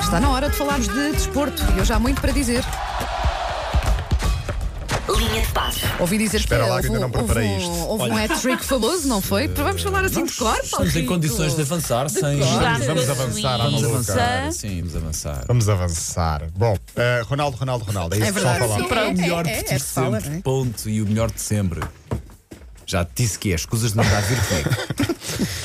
Está na hora de falarmos de desporto e eu já há muito para dizer. Linha de passe. Ouvi dizer Espera que lá que houve, ainda não houve preparei um, isto. houve um hat-trick famoso, não foi? Vamos falar assim de cor, Paulo Estamos em condições de avançar sem. Vamos, vamos avançar à Vamos maluca. avançar. Sim, vamos avançar. Vamos avançar. Bom, eh, Ronaldo, Ronaldo, Ronaldo. É isso É que verdade. falar. Sim. O melhor é, de é, se fala, sempre. é. Ponto. E o melhor de sempre. Já te disse que é. Escusas de mandar vir comigo.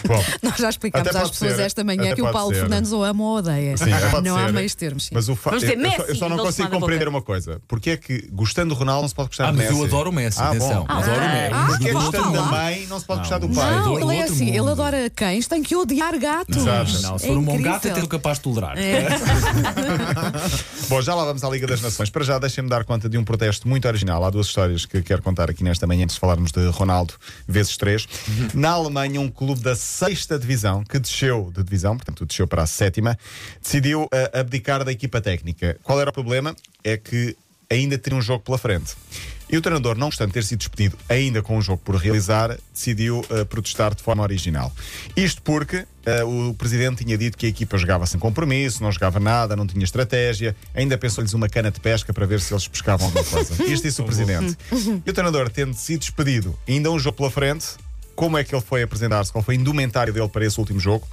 Bom, Nós já explicámos Até às pode pessoas ser. esta manhã Até que o pode Paulo ser. Fernandes ou ama ou odeia. sim, pode não há ser. meios termos. sim. Mas o fa... Vamos eu, dizer eu só- eu Messi, só não consigo compreender uma coisa. Porque é que, gostando do Ronaldo, não se pode gostar Ah, do mas Messi? eu adoro o Messi. Ah, atenção. bom. Adoro o Messi. Ah, Porque é ah, gostando da mãe, não se pode gostar do pai. Não, do ele é outro assim, mundo. ele adora cães, tem que odiar gatos. Exato. Não, se É for um bom gato, até sou capaz de tolerar. É. Bom, já lá vamos à Liga das Nações. Para já, deixem-me dar conta de um protesto muito original. Há duas histórias que quero contar aqui nesta manhã, antes de falarmos de Ronaldo vezes três. Na Alemanha, um clube da sexta divisão, que desceu de divisão, portanto, desceu para a sétima, decidiu eh, abdicar da equipa técnica. Qual era o problema? É que ainda tinha um jogo pela frente. E o treinador, não obstante ter sido despedido ainda com um jogo por realizar, decidiu eh, protestar de forma original. Isto porque eh, o presidente tinha dito que a equipa jogava sem compromisso, não jogava nada, não tinha estratégia, ainda pensou-lhes uma cana de pesca para ver se eles pescavam alguma coisa. Isto disse o presidente. E o treinador, tendo sido despedido, ainda um jogo pela frente, como é que ele foi apresentar-se, qual foi a indumentária dele para esse último jogo.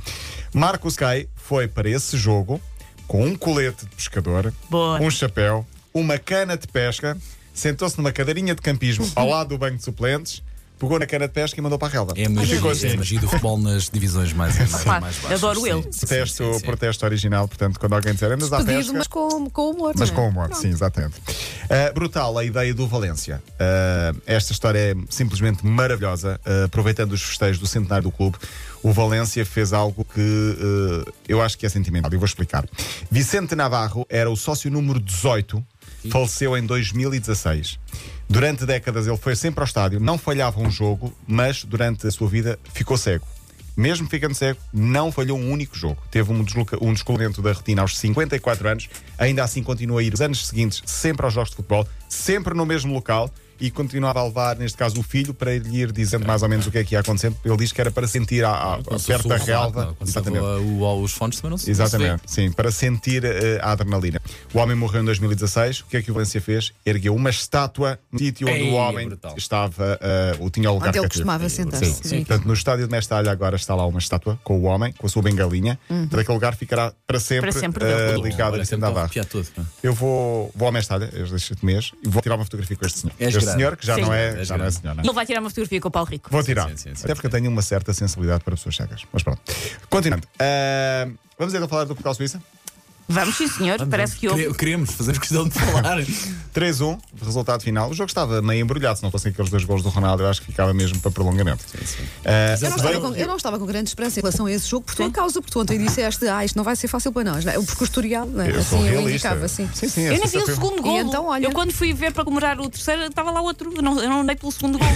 Marcos Kai foi para esse jogo com um colete de pescador, Boa. um chapéu, uma cana de pesca, sentou-se numa cadeirinha de campismo ao lado do banco de suplentes, pegou na cana de pesca e mandou para a relva. É a magia, é assim. a magia do futebol nas divisões mais, mais, mais baixas. adoro Sim, ele. Protesto, sim, sim. protesto original, portanto, quando alguém disser andas à pesca. mas com, com humor. Mas não é? com humor, sim, exatamente. Uh, brutal a ideia do Valência. Uh, esta história é simplesmente maravilhosa. Uh, aproveitando os festejos do centenário do clube, o Valência fez algo que uh, eu acho que é sentimental. E vou explicar. Vicente Navarro era o sócio número 18, faleceu em 2016. Durante décadas ele foi sempre ao estádio, não falhava um jogo, mas durante a sua vida ficou cego. Mesmo ficando cego, não falhou um único jogo. Teve um, desloca- um descolamento da retina aos 54 anos, ainda assim continua a ir os anos seguintes sempre aos jogos de futebol, sempre no mesmo local e continuava a levar, neste caso, o filho para lhe ir dizendo mais ou menos o que é que ia acontecendo. Ele diz que era para sentir a, a- perto da relva. se Exatamente. o- os fones também não se Exatamente, não se vê. sim, para sentir eh, a adrenalina. O homem morreu em 2016. O que é que o Valência fez? Ergueu uma estátua no sítio onde o é homem brutal. estava, o tinha o lugar Onde ele costumava sentar-se. Sim, sim. Portanto, no estádio de Mestalha agora está lá uma estátua com o homem, com a sua bengalinha. Portanto, aquele lugar ficará para sempre, Para sempre dele. ligado a Vicente sempre estou a Navarro. pá. Eu vou, vou ao Mestalha este mês e vou tirar uma fotografia com este senhor. És este. Senhor que já Sim. não é, És já não é senhor, não é? Ele vai tirar uma fotografia com o Paulo Rico. Vou tirar. Sim, sim, sim. Até porque eu tenho uma certa sensibilidade para pessoas cegas. Mas pronto. Continuando. Ah, vamos então falar do Portugal Suíça? Vamos, sim, senhor. Parece que houve. Quere- Queremos, fazemos questão de falar. 3-1, resultado final. O jogo estava meio embrulhado, se não fossem aqueles dois gols do Ronaldo, eu acho que ficava mesmo para prolongamento. Ah, Eu não, estava com, eu não estava com grande esperança em relação a esse jogo por tua causa, porque tu ontem disseste, ah, isto não vai ser fácil para nós. Não é? O percurso tutorial, não é? Eu sou assim, eu realista. indicava, assim. Sim, sim, Eu nem vi o segundo gol. então, olha- Eu quando fui ver para comemorar o terceiro, estava lá outro. Eu não, eu não andei pelo segundo gol.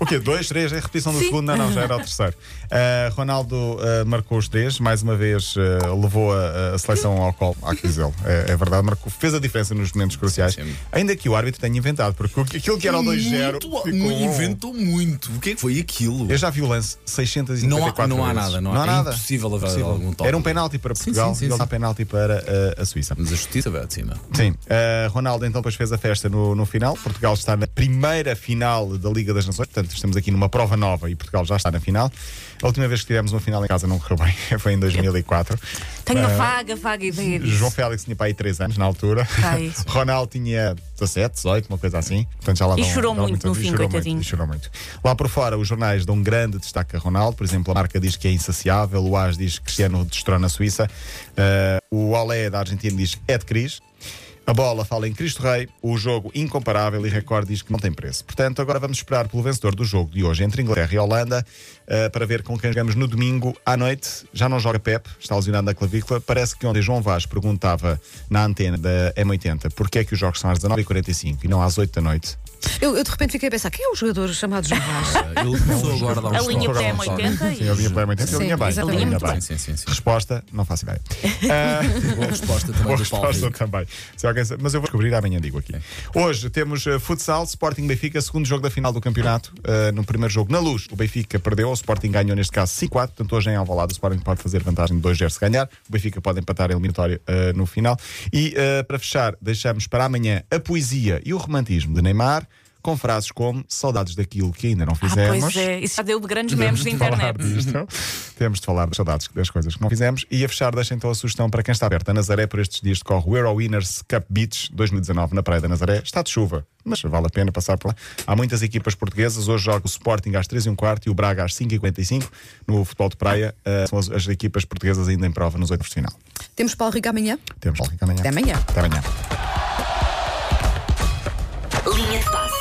O quê? Dois, três? É a repetição do Sim. segundo? Não, não, já era o terceiro. Ah, Ronaldo ah, marcou os três, mais uma vez levou a, a seleção ao colo, há que dizê-lo. É, é verdade, marcou, fez a diferença nos momentos cruciais. sim. Ainda que o árbitro tenha inventado, porque aquilo que era o 2-0. Muito, ficou mu- um- inventou muito. O que é que foi aquilo? Eu já vi o lance 654 Não há, não há vezes. nada, não há, é impossível haver algum toque. Era um penalti para Portugal sim, sim, e dá penalti para ah, a Suíça. Mas a justiça vai de cima. Sim, uh, Ronaldo então depois fez a festa no, no final. Portugal está na primeira final da Liga das Nações, portanto estamos aqui numa prova nova e Portugal já está na final. A última vez que tivemos uma final em casa não correu bem, foi em 2004. Tenho uma Ah, vaga, vaga ideia disso. João Félix tinha para aí 3 anos na altura. Ai. Ronaldo tinha 17, 18, uma coisa assim. Portanto, já lá E vão- chorou vão muito no fim, chorou coitadinho. Muito, chorou muito. Lá por fora, os jornais dão grande destaque a Ronaldo. Por exemplo, a marca diz que é insaciável, o AS diz que Cristiano destrona a Suíça, Uh, o Olé da Argentina diz que é de Cris. A bola fala em Cristo Rei, o jogo incomparável e recorde diz que não tem preço. Portanto, agora vamos esperar pelo vencedor do jogo de hoje entre Inglaterra e Holanda uh, para ver com quem jogamos no domingo à noite. Já não joga Pep, está lesionado na clavícula. Parece que ontem João Vaz perguntava na antena da M80 porque é que os jogos são às 19h45 e não às 8 da noite. Eu, eu de repente fiquei a pensar, quem é o jogador chamado João Vaz? Ele começou agora a dar A linha toques. PM80 Sim, eu vinha para 80 Sim, eu vinha bem. Sim, sim, sim. Resposta, não faço ideia. Boa resposta também Boa do Paulo resposta Rico. também. Se alguém Mas eu vou descobrir amanhã, digo aqui. Hoje temos eh, futsal, Sporting Benfica, segundo jogo da final do campeonato. Eh, no primeiro jogo, na luz, o Benfica perdeu, o Sporting ganhou neste caso 5-4. Portanto, hoje em Alvalade, o Sporting pode fazer vantagem de 2-0 se ganhar. O Benfica pode empatar a eliminatória eh, no final. E para fechar, deixamos para amanhã a poesia e o romantismo de Neymar. Com frases como saudades daquilo que ainda não Ah, fizemos. pois é, isso já deu grandes Temos memes de de internet. Temos de falar das saudades das coisas que não fizemos. E a fechar, deixem então a sugestão para quem está aberto a Nazaré por estes dias decorre o Euro Winners Cup Beach 2019 na Praia da Nazaré. Está de chuva, mas vale a pena passar por lá. Há muitas equipas portuguesas. Hoje joga o Sporting às 3 h quarto e o Braga às 5 h 45 no futebol de praia. eh, são as, as equipas portuguesas ainda em prova nos oitavos de final. Temos Paulo Rico amanhã? Temos amanhã. Até amanhã. Até amanhã. Linha de passe.